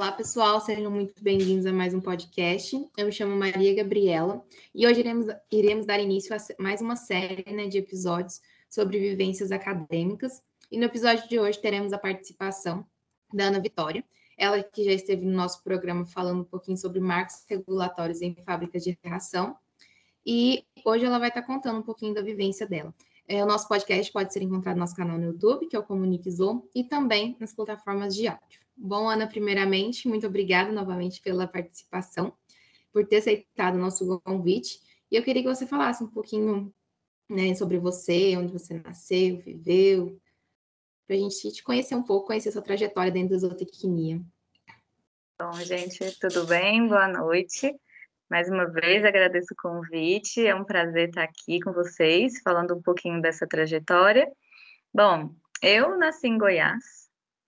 Olá, pessoal, sejam muito bem-vindos a mais um podcast. Eu me chamo Maria Gabriela e hoje iremos, iremos dar início a mais uma série né, de episódios sobre vivências acadêmicas. E no episódio de hoje teremos a participação da Ana Vitória, ela que já esteve no nosso programa falando um pouquinho sobre marcos regulatórios em fábricas de ração. E hoje ela vai estar contando um pouquinho da vivência dela. É, o nosso podcast pode ser encontrado no nosso canal no YouTube, que é o Comunique Zoom, e também nas plataformas de áudio. Bom, Ana, primeiramente, muito obrigada novamente pela participação, por ter aceitado o nosso convite. E eu queria que você falasse um pouquinho né, sobre você, onde você nasceu, viveu, para a gente te conhecer um pouco, conhecer sua trajetória dentro da zootecnia. Bom, gente, tudo bem? Boa noite. Mais uma vez agradeço o convite, é um prazer estar aqui com vocês, falando um pouquinho dessa trajetória. Bom, eu nasci em Goiás,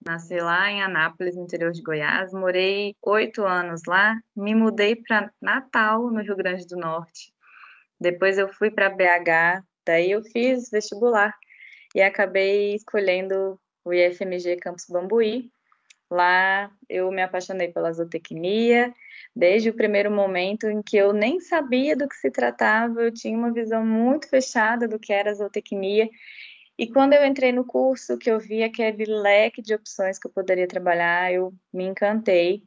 Nasci lá em Anápolis, no interior de Goiás. Morei oito anos lá. Me mudei para Natal, no Rio Grande do Norte. Depois eu fui para BH. Daí eu fiz vestibular e acabei escolhendo o IFMG Campus Bambuí. Lá eu me apaixonei pela zootecnia. Desde o primeiro momento em que eu nem sabia do que se tratava, eu tinha uma visão muito fechada do que era zootecnia e quando eu entrei no curso, que eu vi aquele leque de opções que eu poderia trabalhar, eu me encantei.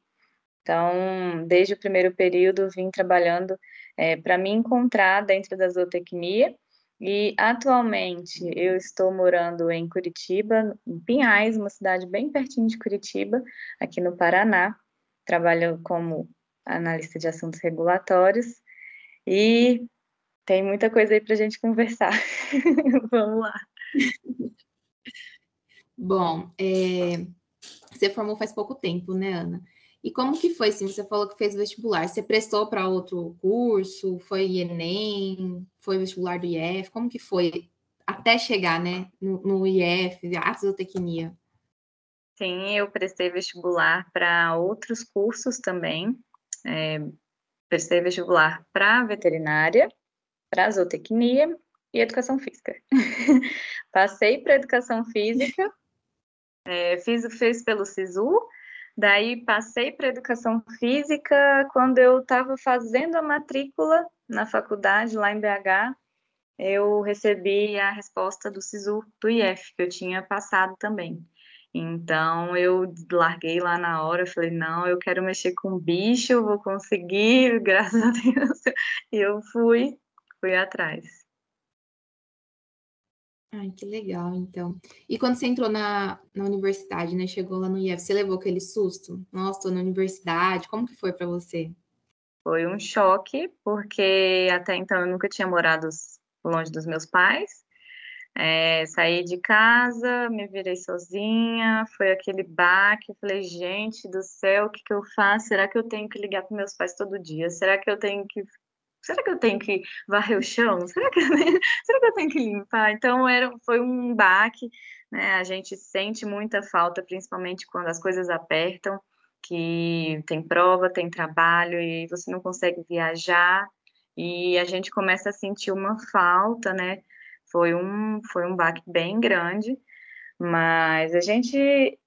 Então, desde o primeiro período, vim trabalhando é, para me encontrar dentro da zootecnia. E atualmente eu estou morando em Curitiba, em Pinhais, uma cidade bem pertinho de Curitiba, aqui no Paraná. Trabalho como analista de assuntos regulatórios e tem muita coisa aí para a gente conversar. Vamos lá. Bom, é, você formou faz pouco tempo, né, Ana? E como que foi, assim, você falou que fez vestibular, você prestou para outro curso, foi Enem, foi vestibular do IF, como que foi até chegar, né, no, no IF, a zootecnia? Sim, eu prestei vestibular para outros cursos também, é, prestei vestibular para veterinária, para zootecnia e educação física. Passei para educação física, é, fiz, fiz pelo SISU, daí passei para educação física quando eu estava fazendo a matrícula na faculdade lá em BH. Eu recebi a resposta do SISU do IF, que eu tinha passado também. Então eu larguei lá na hora, falei, não, eu quero mexer com bicho, vou conseguir, graças a Deus. E eu fui, fui atrás. Ai, que legal, então. E quando você entrou na, na universidade, né? Chegou lá no IEF, você levou aquele susto? Nossa, tô na universidade, como que foi para você? Foi um choque, porque até então eu nunca tinha morado longe dos meus pais. É, saí de casa, me virei sozinha, foi aquele baque, falei, gente do céu, o que, que eu faço? Será que eu tenho que ligar para meus pais todo dia? Será que eu tenho que será que eu tenho que varrer o chão? Será que, será que eu tenho que limpar? Então, era, foi um baque, né? A gente sente muita falta, principalmente quando as coisas apertam, que tem prova, tem trabalho e você não consegue viajar, e a gente começa a sentir uma falta, né? Foi um, foi um baque bem grande, mas a gente,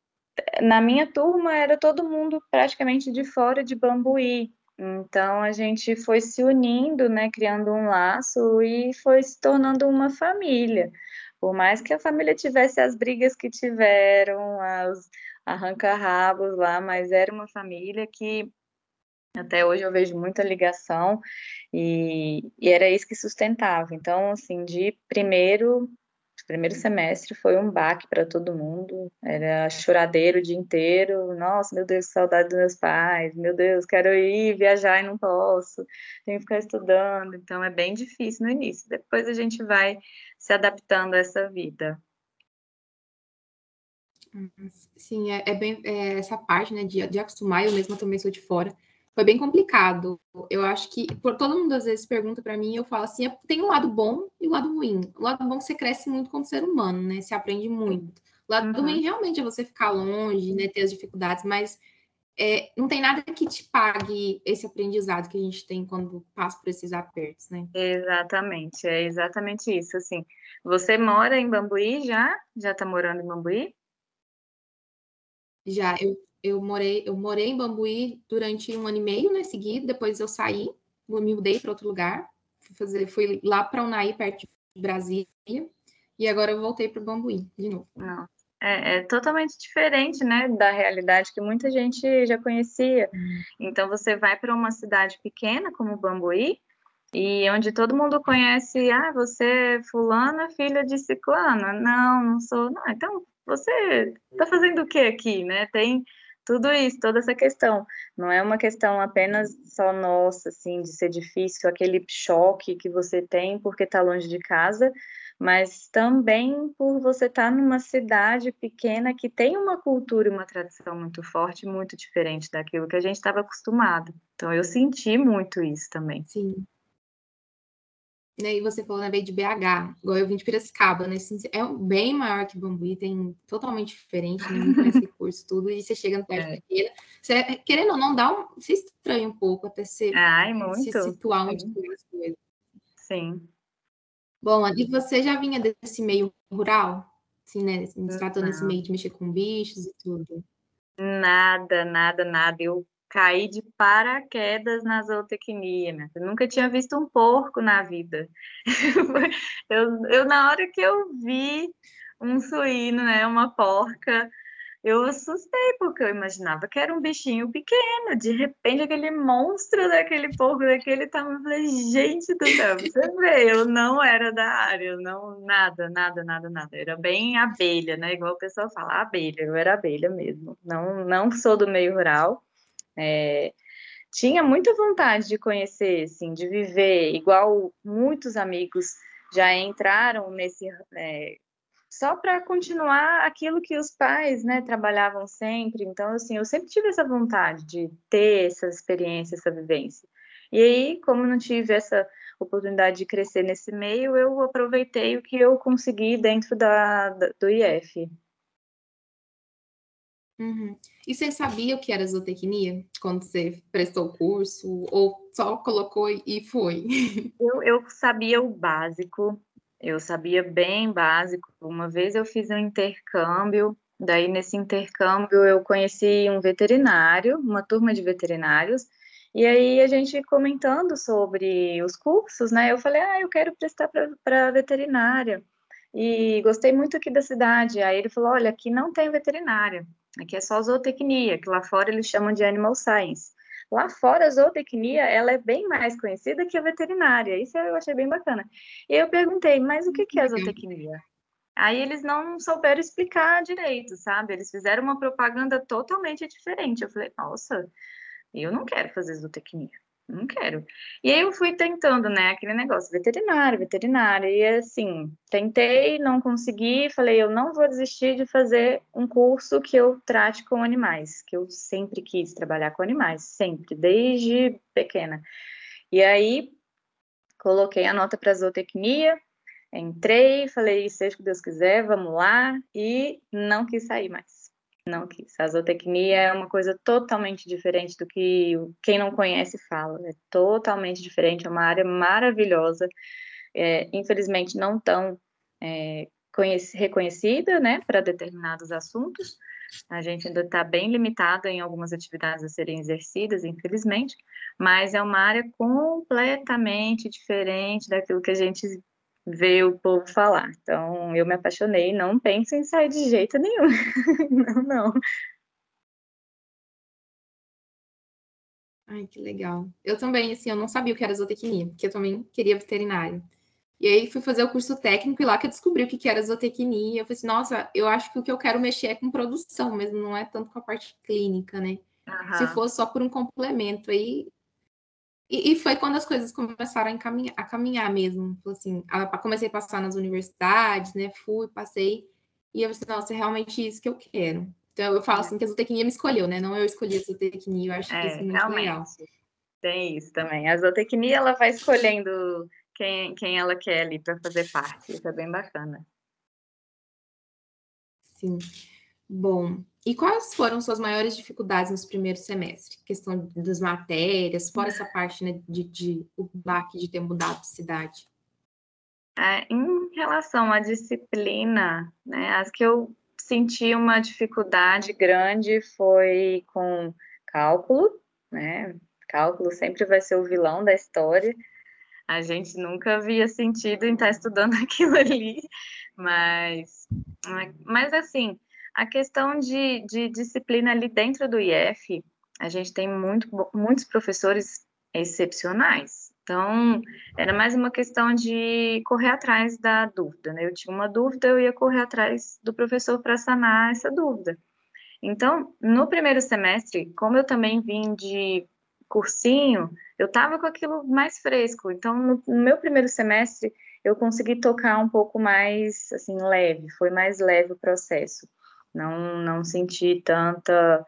na minha turma, era todo mundo praticamente de fora de Bambuí, então a gente foi se unindo, né, criando um laço e foi se tornando uma família. Por mais que a família tivesse as brigas que tiveram, os arranca-rabos lá, mas era uma família que até hoje eu vejo muita ligação e, e era isso que sustentava. Então, assim, de primeiro primeiro semestre foi um baque para todo mundo. Era choradeiro o dia inteiro. Nossa, meu Deus, saudade dos meus pais. Meu Deus, quero ir viajar e não posso. Tenho que ficar estudando. Então é bem difícil no início. Depois a gente vai se adaptando a essa vida. Sim, é, é bem é, essa parte, né, de, de acostumar. Eu mesma também sou de fora foi bem complicado. Eu acho que por todo mundo às vezes pergunta para mim, eu falo assim, é, tem um lado bom e o um lado ruim. O lado bom você cresce muito como ser humano, né? Você aprende muito. O lado uhum. ruim realmente é você ficar longe, né, ter as dificuldades, mas é, não tem nada que te pague esse aprendizado que a gente tem quando passa por esses apertos, né? Exatamente, é exatamente isso, assim. Você mora em Bambuí já? Já está morando em Bambuí? Já, eu eu morei, eu morei em Bambuí durante um ano e meio, né, seguido, depois eu saí, me mudei para outro lugar, fui, fazer, fui lá para Unai, perto de Brasília, e agora eu voltei para Bambuí de novo. Não. É, é, totalmente diferente, né, da realidade que muita gente já conhecia. Então você vai para uma cidade pequena como Bambuí e onde todo mundo conhece, ah, você é fulana, filha de ciclana. Não, não sou. Não, então você está fazendo o que aqui, né? Tem tudo isso, toda essa questão. Não é uma questão apenas só nossa, assim, de ser difícil, aquele choque que você tem porque está longe de casa, mas também por você estar tá numa cidade pequena que tem uma cultura e uma tradição muito forte, muito diferente daquilo que a gente estava acostumado. Então eu senti muito isso também. Sim né, e você falou, né, veio de BH, igual eu vim de Piracicaba, né, assim, é bem maior que Bambuí, tem totalmente diferente, ninguém conhece curso, tudo, e você chega no pé é. pequena, você, querendo ou não, dá um, se estranha um pouco até se, Ai, se situar onde tem as coisas. Sim. Bom, e você já vinha desse meio rural? Assim, né, se tratando nesse meio de mexer com bichos e tudo? Nada, nada, nada, eu caí de paraquedas na zootecnia, né? Eu nunca tinha visto um porco na vida. eu, eu, na hora que eu vi um suíno, né, uma porca, eu assustei, porque eu imaginava que era um bichinho pequeno, de repente aquele monstro daquele porco daquele tamanho, eu falei, gente do céu, você vê, eu não era da área, não, nada, nada, nada, nada, era bem abelha, né, igual o pessoal fala, abelha, eu era abelha mesmo, não, não sou do meio rural, é, tinha muita vontade de conhecer, assim, de viver, igual muitos amigos já entraram nesse. É, só para continuar aquilo que os pais né, trabalhavam sempre. Então, assim, eu sempre tive essa vontade de ter essa experiência, essa vivência. E aí, como não tive essa oportunidade de crescer nesse meio, eu aproveitei o que eu consegui dentro da, da do IF. Uhum. E você sabia o que era zootecnia quando você prestou o curso? Ou só colocou e foi? Eu, eu sabia o básico, eu sabia bem básico. Uma vez eu fiz um intercâmbio, daí nesse intercâmbio eu conheci um veterinário, uma turma de veterinários, e aí a gente comentando sobre os cursos, né? Eu falei, ah, eu quero prestar para veterinária. E gostei muito aqui da cidade. Aí ele falou: olha, aqui não tem veterinária. Aqui é só zootecnia, que lá fora eles chamam de animal science. Lá fora, a zootecnia, ela é bem mais conhecida que a veterinária. Isso eu achei bem bacana. E eu perguntei, mas o que é a zootecnia? Aí eles não souberam explicar direito, sabe? Eles fizeram uma propaganda totalmente diferente. Eu falei, nossa, eu não quero fazer zootecnia não quero. E aí eu fui tentando, né, aquele negócio, veterinário, veterinário, e assim, tentei, não consegui, falei, eu não vou desistir de fazer um curso que eu trate com animais, que eu sempre quis trabalhar com animais, sempre, desde pequena. E aí, coloquei a nota para zootecnia, entrei, falei, seja o que Deus quiser, vamos lá, e não quis sair mais não quis. A zootecnia é uma coisa totalmente diferente do que quem não conhece fala. É totalmente diferente, é uma área maravilhosa. É, infelizmente, não tão é, reconhecida né, para determinados assuntos. A gente ainda está bem limitada em algumas atividades a serem exercidas, infelizmente, mas é uma área completamente diferente daquilo que a gente ver o povo falar. Então, eu me apaixonei, não penso em sair de jeito nenhum. não, não. Ai, que legal. Eu também, assim, eu não sabia o que era zootecnia, porque eu também queria veterinário. E aí fui fazer o curso técnico e lá que eu descobri o que era zootecnia. Eu falei assim, nossa, eu acho que o que eu quero mexer é com produção mesmo, não é tanto com a parte clínica, né? Uhum. Se fosse só por um complemento, aí e, e, foi quando as coisas começaram a, encaminhar, a caminhar mesmo. Assim, a, comecei a passar nas universidades, né? Fui, passei. E eu pensei, nossa, é realmente isso que eu quero. Então eu falo é. assim que a zootecnia me escolheu, né? Não eu escolhi a zootecnia, eu acho é, que isso é muito realmente. legal. Tem isso também. A zootecnia ela vai escolhendo quem, quem ela quer ali para fazer parte. Isso é bem bacana. Sim. Bom, e quais foram suas maiores dificuldades nos primeiros semestres? Questão das matérias, fora essa parte né, de, de o baque de ter mudado de cidade. É, em relação à disciplina, né, as que eu senti uma dificuldade grande foi com cálculo, né? Cálculo sempre vai ser o vilão da história. A gente nunca havia sentido em estar estudando aquilo ali, mas, mas assim, a questão de, de disciplina ali dentro do IF, a gente tem muito, muitos professores excepcionais. Então, era mais uma questão de correr atrás da dúvida, né? Eu tinha uma dúvida, eu ia correr atrás do professor para sanar essa dúvida. Então, no primeiro semestre, como eu também vim de cursinho, eu estava com aquilo mais fresco. Então, no, no, meu primeiro semestre, eu consegui tocar um pouco mais, assim, leve. Foi mais leve o processo. Não, não senti tanta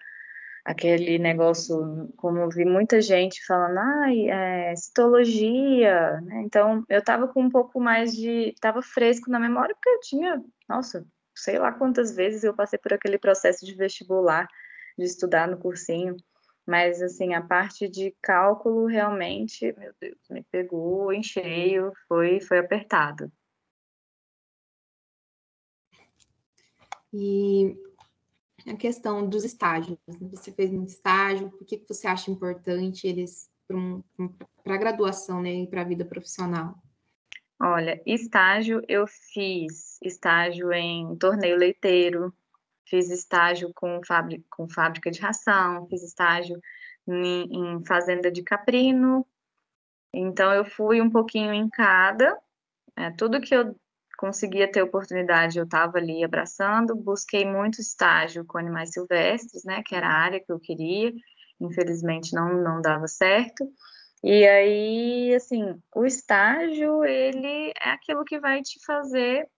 aquele negócio, como eu vi muita gente falando, ai, é, citologia, né? Então, eu estava com um pouco mais de, estava fresco na memória, porque eu tinha, nossa, sei lá quantas vezes eu passei por aquele processo de vestibular, de estudar no cursinho, mas, assim, a parte de cálculo, realmente, meu Deus, me pegou em cheio, foi, foi apertado. E a questão dos estágios. Né? Você fez um estágio, por que você acha importante eles para um, a graduação né, e para a vida profissional? Olha, estágio eu fiz estágio em torneio leiteiro, fiz estágio com fábrica, com fábrica de ração, fiz estágio em, em fazenda de caprino. Então eu fui um pouquinho em cada. É, tudo que eu conseguia ter oportunidade, eu estava ali abraçando, busquei muito estágio com animais silvestres, né, que era a área que eu queria, infelizmente não, não dava certo, e aí, assim, o estágio, ele é aquilo que vai te fazer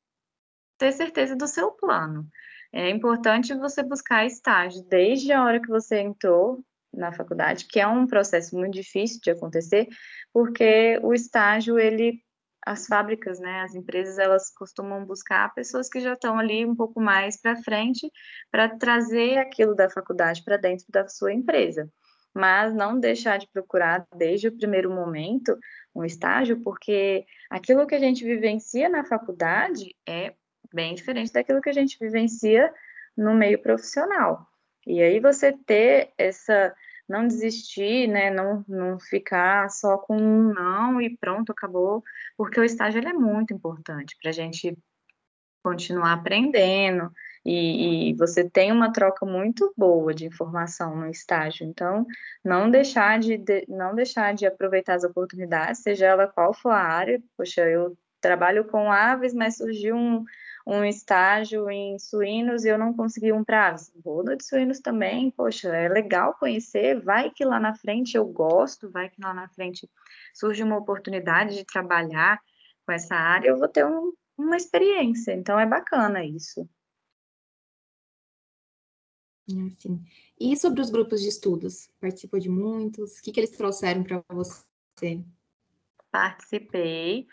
ter certeza do seu plano. É importante você buscar estágio desde a hora que você entrou na faculdade, que é um processo muito difícil de acontecer, porque o estágio, ele as fábricas, né, as empresas, elas costumam buscar pessoas que já estão ali um pouco mais para frente para trazer aquilo da faculdade para dentro da sua empresa. Mas não deixar de procurar desde o primeiro momento um estágio, porque aquilo que a gente vivencia na faculdade é bem diferente daquilo que a gente vivencia no meio profissional. E aí você ter essa não desistir, né, não, não ficar só com um não e pronto, acabou, porque o estágio ele é muito importante para a gente continuar aprendendo e, e, você tem uma troca muito boa de informação no estágio, então não deixar de, de não deixar de aproveitar as oportunidades, seja ela qual for a área, poxa, eu trabalho com aves, mas surgiu um, um estágio em suínos e eu não consegui um para aves. Vou no de suínos também, poxa, é legal conhecer, vai que lá na frente eu gosto, vai que lá na frente surge uma oportunidade de trabalhar com essa área, eu vou ter um, uma experiência, então é bacana isso. Assim. E sobre os grupos de estudos? Participou de muitos? O que, que eles trouxeram para você? Participei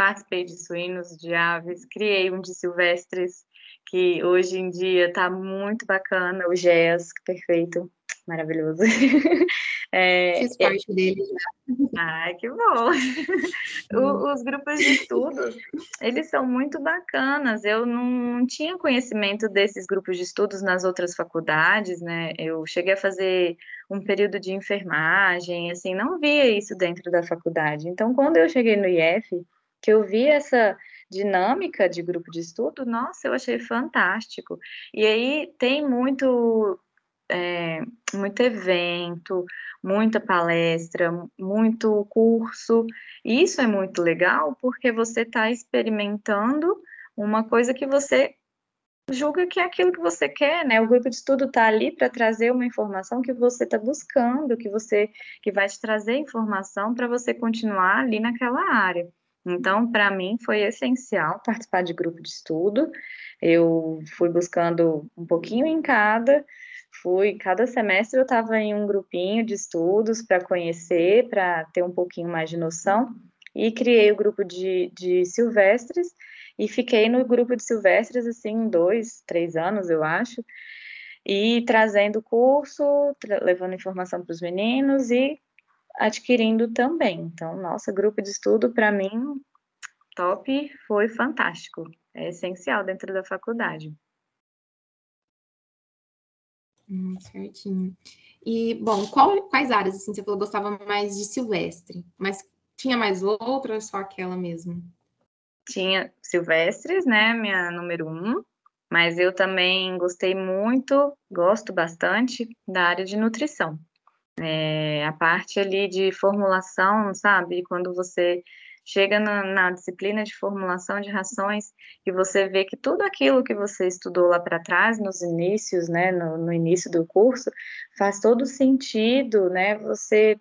participei de suínos, de aves, criei um de silvestres, que hoje em dia está muito bacana, o GES, perfeito, maravilhoso. É, Fiz parte é... dele já. Ai, que bom! o, os grupos de estudos, eles são muito bacanas. Eu não, não, tinha conhecimento desses grupos de estudos nas outras faculdades, né? Eu cheguei a fazer um período de enfermagem, assim, não via isso dentro da faculdade. Então, quando eu cheguei no IF, que eu vi essa dinâmica de grupo de estudo, nossa, eu achei fantástico. E aí tem muito, é, muito evento, muita palestra, muito curso. E isso é muito legal porque você está experimentando uma coisa que você julga que é aquilo que você quer, né? O grupo de estudo está ali para trazer uma informação que você está buscando, que você que vai te trazer informação para você continuar ali naquela área. Então, para mim, foi essencial participar de grupo de estudo. Eu fui buscando um pouquinho em cada, fui, cada semestre eu estava em um grupinho de estudos para conhecer, para ter um pouquinho mais de noção, e criei o grupo de, de silvestres, e fiquei no grupo de silvestres, assim, dois, três anos, eu acho, e trazendo curso, tra levando informação para os meninos e adquirindo também. Então, nossa, grupo de estudo, para mim, top, foi fantástico. É essencial dentro da faculdade. Hum, certinho. E, bom, qual, quais áreas, assim, você falou gostava mais de silvestre, mas tinha mais outra ou só aquela mesmo? Tinha silvestres, né, minha número um, mas eu também gostei muito, gosto bastante da área de nutrição. É, a parte ali de formulação, sabe, quando você chega na, na, disciplina de formulação de rações e você vê que tudo aquilo que você estudou lá para trás, nos inícios, né, no, no, início do curso, faz todo sentido, né, você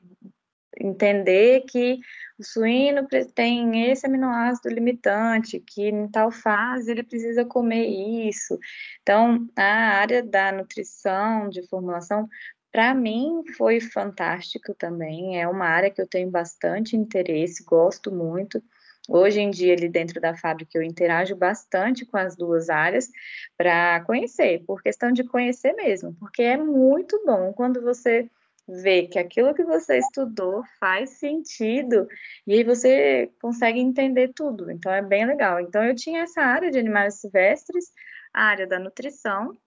entender que o suíno tem esse aminoácido limitante, que em tal fase ele precisa comer isso. Então, a área da nutrição, de formulação, para mim foi fantástico também, é uma área que eu tenho bastante interesse, gosto muito. Hoje em dia, ali dentro da fábrica, eu interajo bastante com as duas áreas para conhecer, por questão de conhecer mesmo, porque é muito bom quando você vê que aquilo que você estudou faz sentido e aí você consegue entender tudo. Então, é bem legal. Então, eu tinha essa área de animais silvestres, a área da nutrição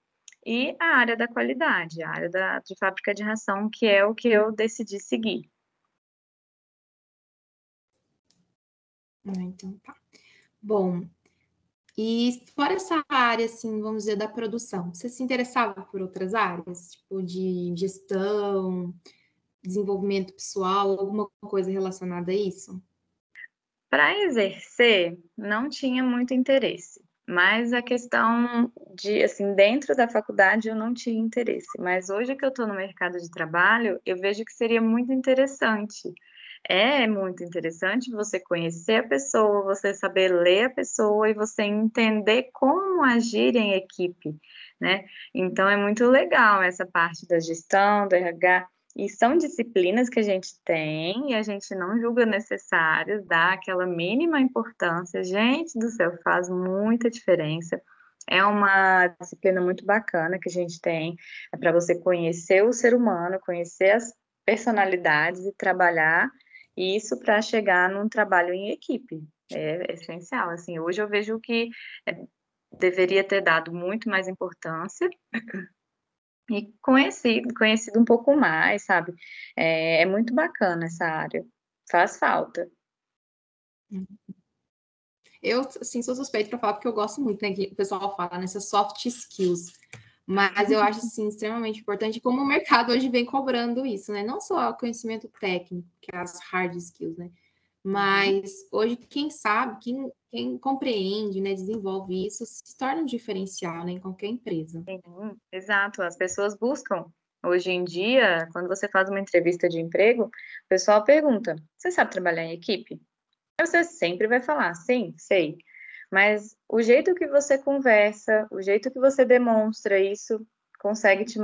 e a área da qualidade, a área da, de fábrica de ração, que é o que eu decidi seguir. Ah, então tá. Bom, e fora essa área, assim, vamos dizer, da produção, você se interessava por outras áreas, tipo de gestão, desenvolvimento pessoal, alguma coisa relacionada a isso? Para exercer, não tinha muito interesse. Mas a questão de, assim, dentro da faculdade eu não tinha interesse. Mas hoje que eu estou no mercado de trabalho, eu vejo que seria muito interessante. É muito interessante você conhecer a pessoa, você saber ler a pessoa e você entender como agir em equipe, né? Então é muito legal essa parte da gestão, do RH. E são disciplinas que a gente tem e a gente não julga necessárias, dá aquela mínima importância. Gente do céu, faz muita diferença. É uma disciplina muito bacana que a gente tem é para você conhecer o ser humano, conhecer as personalidades e trabalhar isso para chegar num trabalho em equipe. É, essencial. Assim, hoje eu vejo que é, deveria ter dado muito mais importância e conhecido, conhecido um pouco mais, sabe? É, é muito bacana essa área, faz falta. Eu, assim, sou suspeita para falar porque eu gosto muito, né, que o pessoal fala nessas soft skills, mas eu acho, assim, extremamente importante como o mercado hoje vem cobrando isso, né, não só o conhecimento técnico, que é as hard skills, né, mas hoje quem sabe, quem, quem compreende, né, desenvolve isso, se torna um diferencial né, em qualquer empresa. Sim, exato. As pessoas buscam. Hoje em dia, quando você faz uma entrevista de emprego, o pessoal pergunta: você sabe trabalhar em equipe? Você sempre vai falar: sim, sei. Mas o jeito que você conversa, o jeito que você demonstra isso, consegue, te,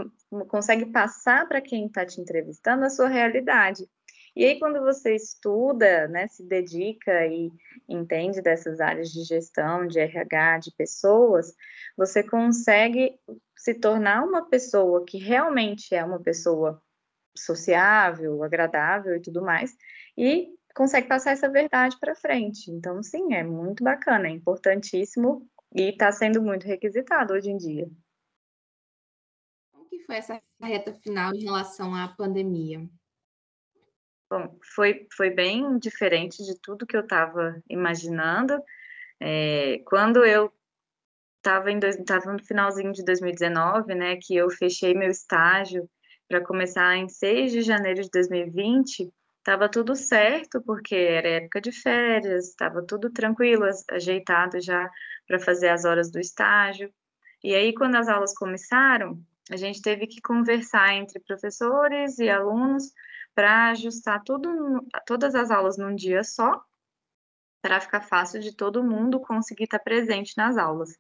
consegue passar para quem está te entrevistando a sua realidade. E aí, quando você estuda, né, se dedica e entende dessas áreas de gestão, de RH, de pessoas, você consegue se tornar uma pessoa que realmente é uma pessoa sociável, agradável e tudo mais, e consegue passar essa verdade para frente. Então, sim, é muito bacana, é importantíssimo e está sendo muito requisitado hoje em dia. Como que foi essa reta final em relação à pandemia? Bom, foi, foi bem diferente de tudo que eu estava imaginando. É, quando eu estava no finalzinho de 2019, né, que eu fechei meu estágio para começar em 6 de janeiro de 2020, estava tudo certo, porque era época de férias, estava tudo tranquilo, ajeitado já para fazer as horas do estágio. E aí, quando as aulas começaram, a gente teve que conversar entre professores e alunos para ajustar tudo, todas as aulas num dia só, para ficar fácil de todo mundo conseguir estar presente nas aulas.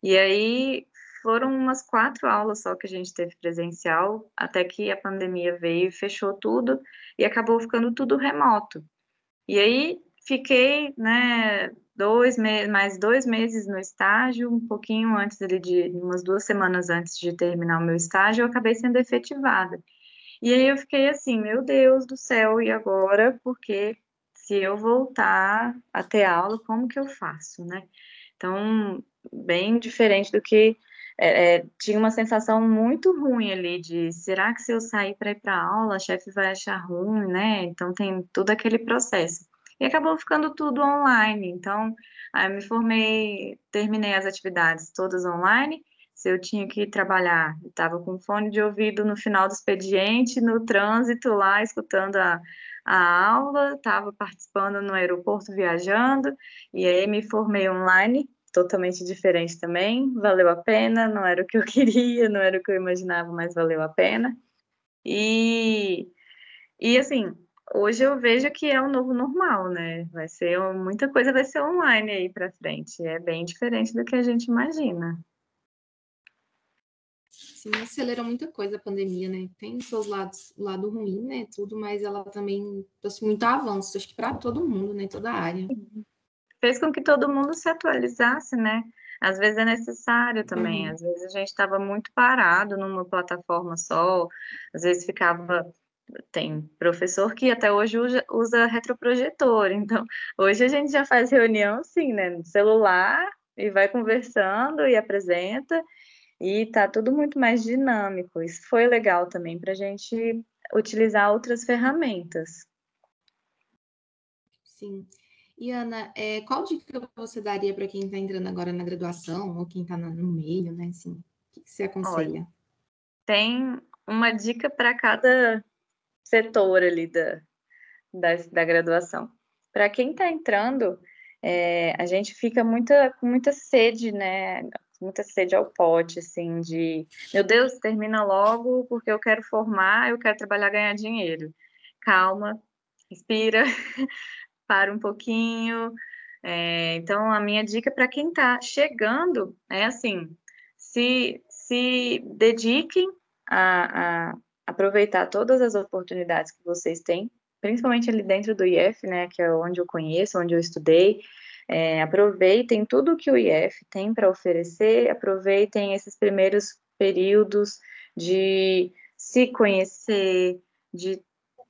E aí foram umas quatro aulas só que a gente teve presencial, até que a pandemia veio e fechou tudo, e acabou ficando tudo remoto. E aí fiquei, né, dois mais dois meses no estágio, um pouquinho antes de, umas duas semanas antes de terminar o meu estágio, eu acabei sendo efetivada. E aí eu fiquei assim, meu Deus do céu, e agora? Porque se eu voltar a ter aula, como que eu faço, né? Então, bem diferente do que é, é, tinha uma sensação muito ruim ali de será que se eu sair para ir para aula, a chefe vai achar ruim, né? Então tem todo aquele processo. E acabou ficando tudo online. Então, aí eu me formei, terminei as atividades todas online. Se eu tinha que trabalhar, estava com fone de ouvido no final do expediente, no trânsito lá, escutando a, a aula, estava participando no aeroporto viajando, e aí me formei online totalmente diferente também, valeu a pena, não era o que eu queria, não era o que eu imaginava, mas valeu a pena. E, e assim, hoje eu vejo que é o novo normal, né? Vai ser muita coisa vai ser online aí para frente, é bem diferente do que a gente imagina. Sim, acelerou muita coisa a pandemia, né? Tem seus lados, lado ruim, né? Tudo, mas ela também trouxe muito avanço, acho que para todo mundo, né? Toda a área. Fez com que todo mundo se atualizasse, né? Às vezes é necessário também, uhum. às vezes a gente estava muito parado numa plataforma só, às vezes ficava tem professor que até hoje usa, usa, retroprojetor, então hoje a gente já faz reunião assim, né, no celular e vai conversando e apresenta e tá tudo muito mais dinâmico. Isso foi legal também para a gente utilizar outras ferramentas. Sim. E Ana, é, qual dica você daria para quem está entrando agora na graduação ou quem está no meio, né? Assim, o que, que você aconselha? Olha, tem uma dica para cada setor ali da, da, da graduação. Para quem está entrando, é, a gente fica muita, com muita sede, né? Muita sede ao pote, assim, de meu Deus, termina logo porque eu quero formar, eu quero trabalhar, ganhar dinheiro. Calma, respira, para um pouquinho. É, então, a minha dica para quem está chegando é assim: se, se dediquem a, a, aproveitar todas as oportunidades que vocês têm, principalmente ali dentro do IF, né, que é onde eu conheço, onde eu estudei. É, aproveitem tudo que o IF tem para oferecer, aproveitem esses primeiros períodos de se conhecer, de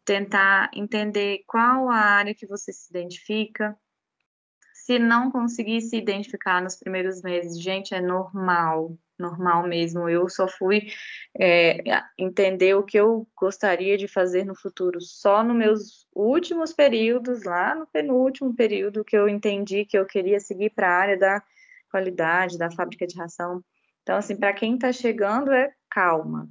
tentar entender qual a área que você se identifica. Se não conseguir se identificar nos primeiros meses, gente, é normal, normal mesmo. Eu só fui é, entender o que eu gostaria de fazer no futuro só nos meus últimos períodos, lá no penúltimo período, que eu entendi que eu queria seguir para a área da qualidade, da fábrica de ração. Então, assim, para quem está chegando, é calma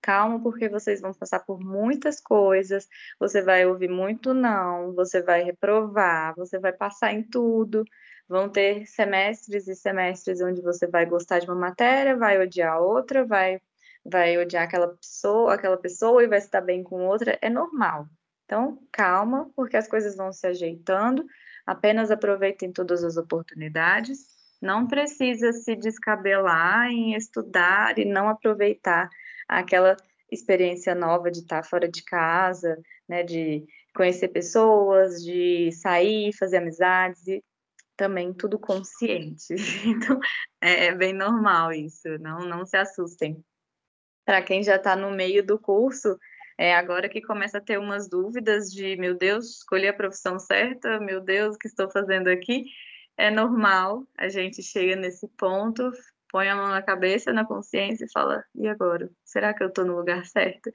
calma, porque vocês vão passar por muitas coisas, você vai ouvir muito não, você vai reprovar, você vai passar em tudo. Vão ter semestres e semestres onde você vai gostar de uma matéria, vai odiar outra, vai vai odiar aquela pessoa, aquela pessoa e vai estar bem com outra, é normal. Então, calma, porque as coisas vão se ajeitando. Apenas aproveitem todas as oportunidades. Não precisa se descabelar em estudar e não aproveitar aquela experiência nova de estar fora de casa, né, de conhecer pessoas, de sair, fazer amizades e também tudo consciente. Então, é, é bem normal isso, não, não se assustem. Para quem já está no meio do curso, é agora que começa a ter umas dúvidas de, meu Deus, escolhi a profissão certa, meu Deus, o que estou fazendo aqui? É normal, a gente chega nesse ponto, põe a mão na cabeça, na consciência e fala: e agora? Será que eu estou no lugar certo?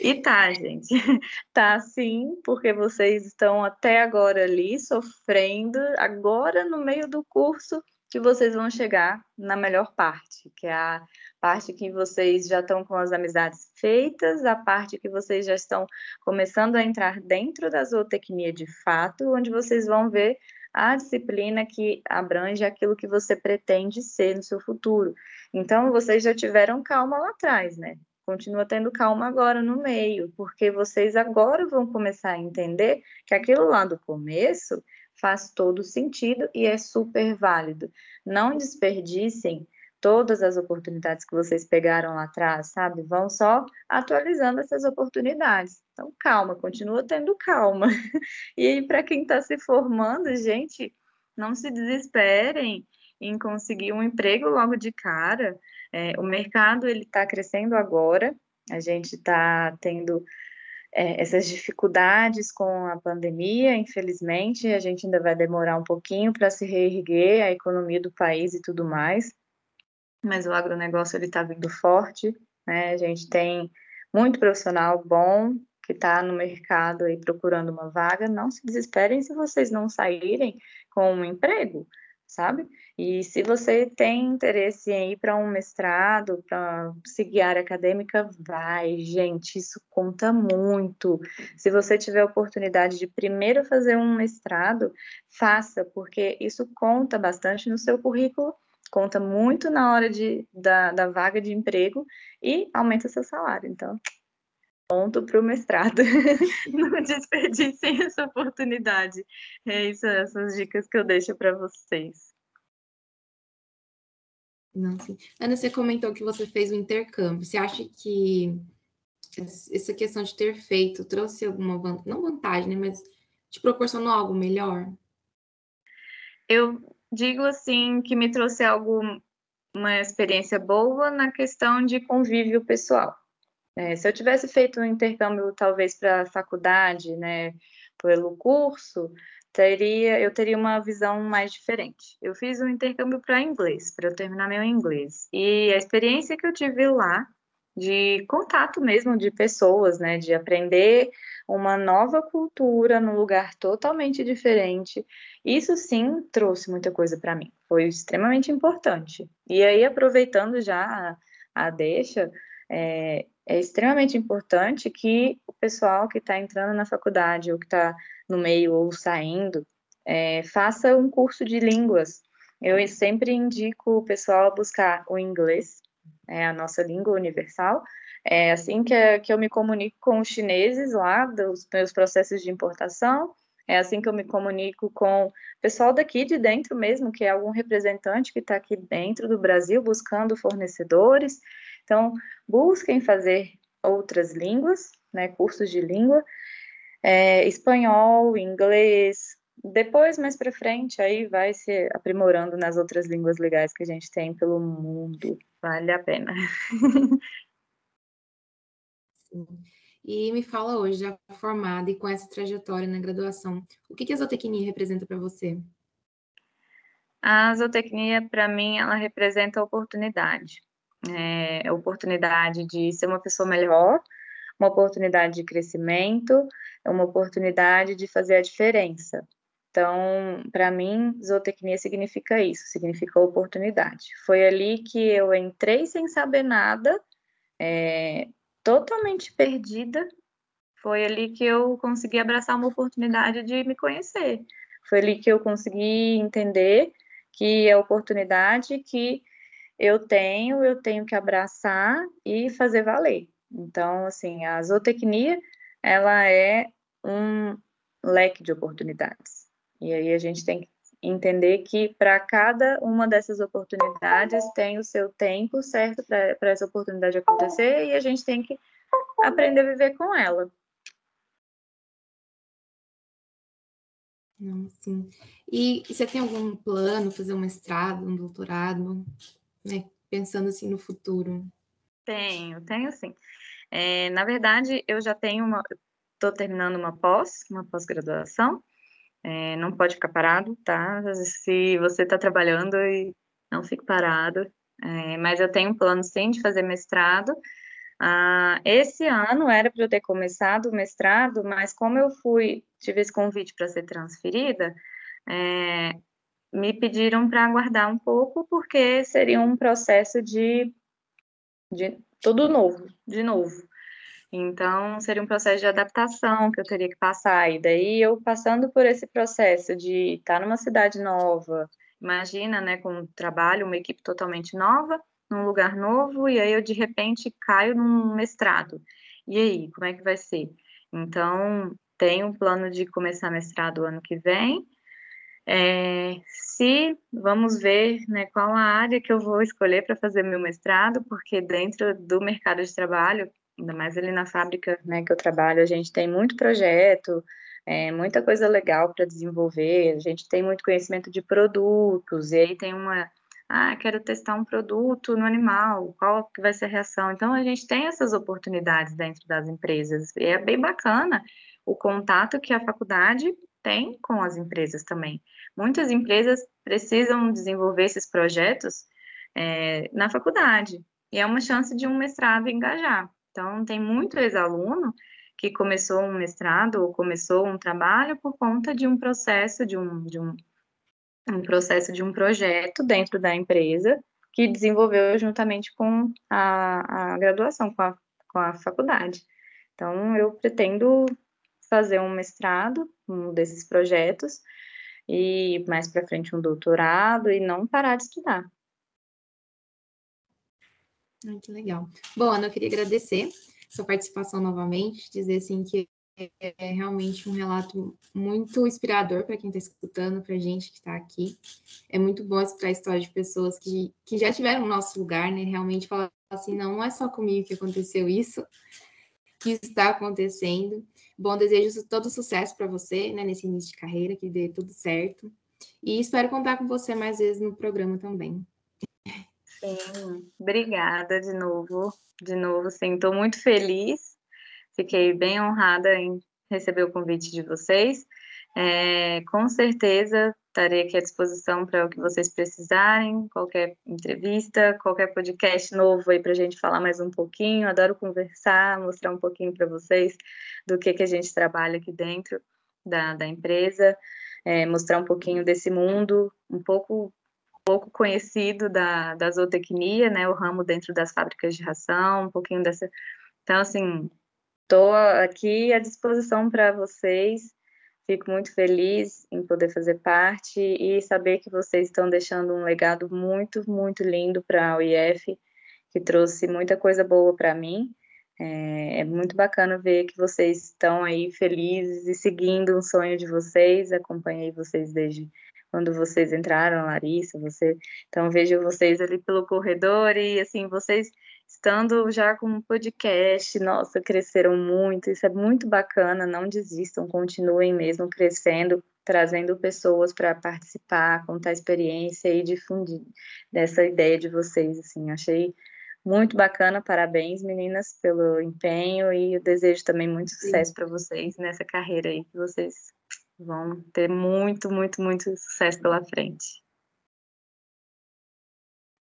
E tá, gente, tá sim, porque vocês estão até agora ali sofrendo, agora no meio do curso que vocês vão chegar na melhor parte, que é a parte que vocês já estão com as amizades feitas, a parte que vocês já estão começando a entrar dentro da zootecnia de fato, onde vocês vão ver a disciplina que abrange aquilo que você pretende ser no seu futuro. Então, vocês já tiveram calma lá atrás, né? Continua tendo calma agora no meio, porque vocês agora vão começar a entender que aquilo lá do começo faz todo sentido e é super válido. Não desperdicem todas as oportunidades que vocês pegaram lá atrás, sabe? Vão só atualizando essas oportunidades. Então, calma, continua tendo calma. E para quem está se formando, gente, não se desesperem em conseguir um emprego logo de cara. É, o mercado ele está crescendo agora. A gente está tendo é, essas dificuldades com a pandemia, infelizmente, a gente ainda vai demorar um pouquinho para se reerguer a economia do país e tudo mais mas o agronegócio ele está vindo forte, né? A gente tem muito profissional bom que está no mercado aí procurando uma vaga. Não se desesperem se vocês não saírem com um emprego, sabe? E se você tem interesse em ir para um mestrado, para seguir a área acadêmica, vai, gente, isso conta muito. Se você tiver a oportunidade de primeiro fazer um mestrado, faça, porque isso conta bastante no seu currículo, conta muito na hora de, da, da vaga de emprego e aumenta seu salário. Então, ponto para o mestrado. Não desperdicem essa oportunidade. É isso, essas dicas que eu deixo para vocês. Não, sim. Ana, você comentou que você fez o intercâmbio. Você acha que essa questão de ter feito trouxe alguma vantagem, não vantagem, né, mas te proporcionou algo melhor? Eu digo assim que me trouxe algo, uma experiência boa na questão de convívio pessoal. É, se eu tivesse feito um intercâmbio talvez para a faculdade, né, pelo curso, teria, eu teria uma visão mais diferente. Eu fiz um intercâmbio para inglês, para eu terminar meu inglês. E a experiência que eu tive lá, de contato mesmo de pessoas, né, de aprender uma nova cultura num lugar totalmente diferente, isso sim trouxe muita coisa para mim. Foi extremamente importante. E aí, aproveitando já a, a deixa, é, é extremamente importante que o pessoal que está entrando na faculdade ou que está no meio ou saindo, é, faça um curso de línguas. Eu sempre indico o pessoal a buscar o inglês, é a nossa língua universal. É assim que, que eu me comunico com os chineses lá, dos meus processos de importação, é assim que eu me comunico com o pessoal daqui de dentro mesmo, que é algum representante que está aqui dentro do Brasil buscando fornecedores. Então, busquem fazer outras línguas, né, cursos de língua, é, espanhol, inglês. Depois, mais para frente, aí vai se aprimorando nas outras línguas legais que a gente tem pelo mundo. Vale a pena. E me fala hoje, já formada e com essa trajetória na graduação, o que, que a zootecnia representa para você? A zootecnia, para mim, ela representa oportunidade. É, oportunidade de ser uma pessoa melhor, uma oportunidade de crescimento, uma oportunidade de fazer a diferença. Então, para mim, zootecnia significa isso, significa oportunidade. Foi ali que eu entrei sem saber nada, é, totalmente perdida. Foi ali que eu consegui abraçar uma oportunidade de me conhecer. Foi ali que eu consegui entender que a oportunidade que eu tenho, eu tenho que abraçar e fazer valer. Então, assim, a zootecnia, ela é um leque de oportunidades. E aí a gente tem que entender que para cada uma dessas oportunidades tem o seu tempo certo para essa oportunidade acontecer e a gente tem que aprender a viver com ela. Não, sim. E, e você tem algum plano, fazer um mestrado, um doutorado, né? Pensando assim no futuro? Tenho, tenho sim. É, na verdade, eu já tenho uma, estou terminando uma pós, uma pós-graduação. É, não pode ficar parado, tá? Se você está trabalhando e não fique parado. É, mas eu tenho um plano sim de fazer mestrado. Ah, esse ano era para eu ter começado o mestrado, mas como eu fui, tive esse convite para ser transferida, é, me pediram para aguardar um pouco, porque seria um processo de, de tudo novo, de novo. Então, seria um processo de adaptação que eu teria que passar. E daí, eu passando por esse processo de estar numa cidade nova, imagina, né, com um trabalho, uma equipe totalmente nova, num lugar novo, e aí eu, de repente, caio num mestrado. E aí, como é que vai ser? Então, tenho um plano de começar mestrado ano que vem, é, se vamos ver né, qual a área que eu vou escolher para fazer meu mestrado, porque dentro do mercado de trabalho, ainda mais ali na fábrica né, que eu trabalho, a gente tem muito projeto, é, muita coisa legal para desenvolver, a gente tem muito conhecimento de produtos, e aí tem uma, ah, quero testar um produto no animal, qual que vai ser a reação? Então, a gente tem essas oportunidades dentro das empresas, e é bem bacana o contato que a faculdade tem com as empresas também. Muitas empresas precisam desenvolver esses projetos é, na faculdade. E é uma chance de um mestrado engajar. Então, tem muito ex-aluno que começou um mestrado ou começou um trabalho por conta de um processo, de um, de um, um processo de um projeto dentro da empresa que desenvolveu juntamente com a, a graduação, com a, com a faculdade. Então, eu pretendo fazer um mestrado, um desses projetos, e mais para frente um doutorado, e não parar de estudar. Ai, que legal. Bom, Ana, eu queria agradecer sua participação novamente, dizer assim que é realmente um relato muito inspirador para quem está escutando, para a gente que está aqui. É muito bom escutar a história de pessoas que, que já tiveram o nosso lugar, né? Realmente falar assim, não, não é só comigo que aconteceu isso, que está acontecendo. Bom, desejo todo sucesso para você, né, nesse início de carreira, que dê tudo certo. E espero contar com você mais vezes no programa também. Sim, obrigada de novo. De novo, sim, estou muito feliz. Fiquei bem honrada em receber o convite de vocês. É, com certeza estarei aqui à disposição para o que vocês precisarem, qualquer entrevista, qualquer podcast novo aí para a gente falar mais um pouquinho. Adoro conversar, mostrar um pouquinho para vocês do que, que a gente trabalha aqui dentro da, da empresa, é, mostrar um pouquinho desse mundo, um pouco pouco conhecido da, da zootecnia, né, o ramo dentro das fábricas de ração, um pouquinho dessa. Então, assim, estou aqui à disposição para vocês. Fico muito feliz em poder fazer parte e saber que vocês estão deixando um legado muito, muito lindo para a UIF, que trouxe muita coisa boa para mim. É, é, muito bacana ver que vocês estão aí felizes e seguindo um sonho de vocês. Acompanhei vocês desde quando vocês entraram, Larissa, você. Então vejo vocês ali pelo corredor e assim, vocês estando já com um podcast, nossa, cresceram muito, isso é muito bacana, não desistam, continuem mesmo crescendo, trazendo pessoas para participar, contar experiência e difundir dessa ideia de vocês, assim, achei muito bacana, parabéns meninas pelo empenho e eu desejo também muito sucesso para vocês nessa carreira aí que vocês vão ter muito, muito, muito sucesso pela frente.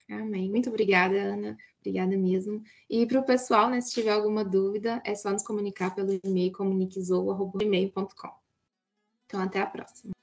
Amém. Muito obrigada, Ana. Obrigada mesmo. E para o pessoal, né, se tiver alguma dúvida, é só nos comunicar pelo e-mail comuniquezou.com. Então, até a próxima.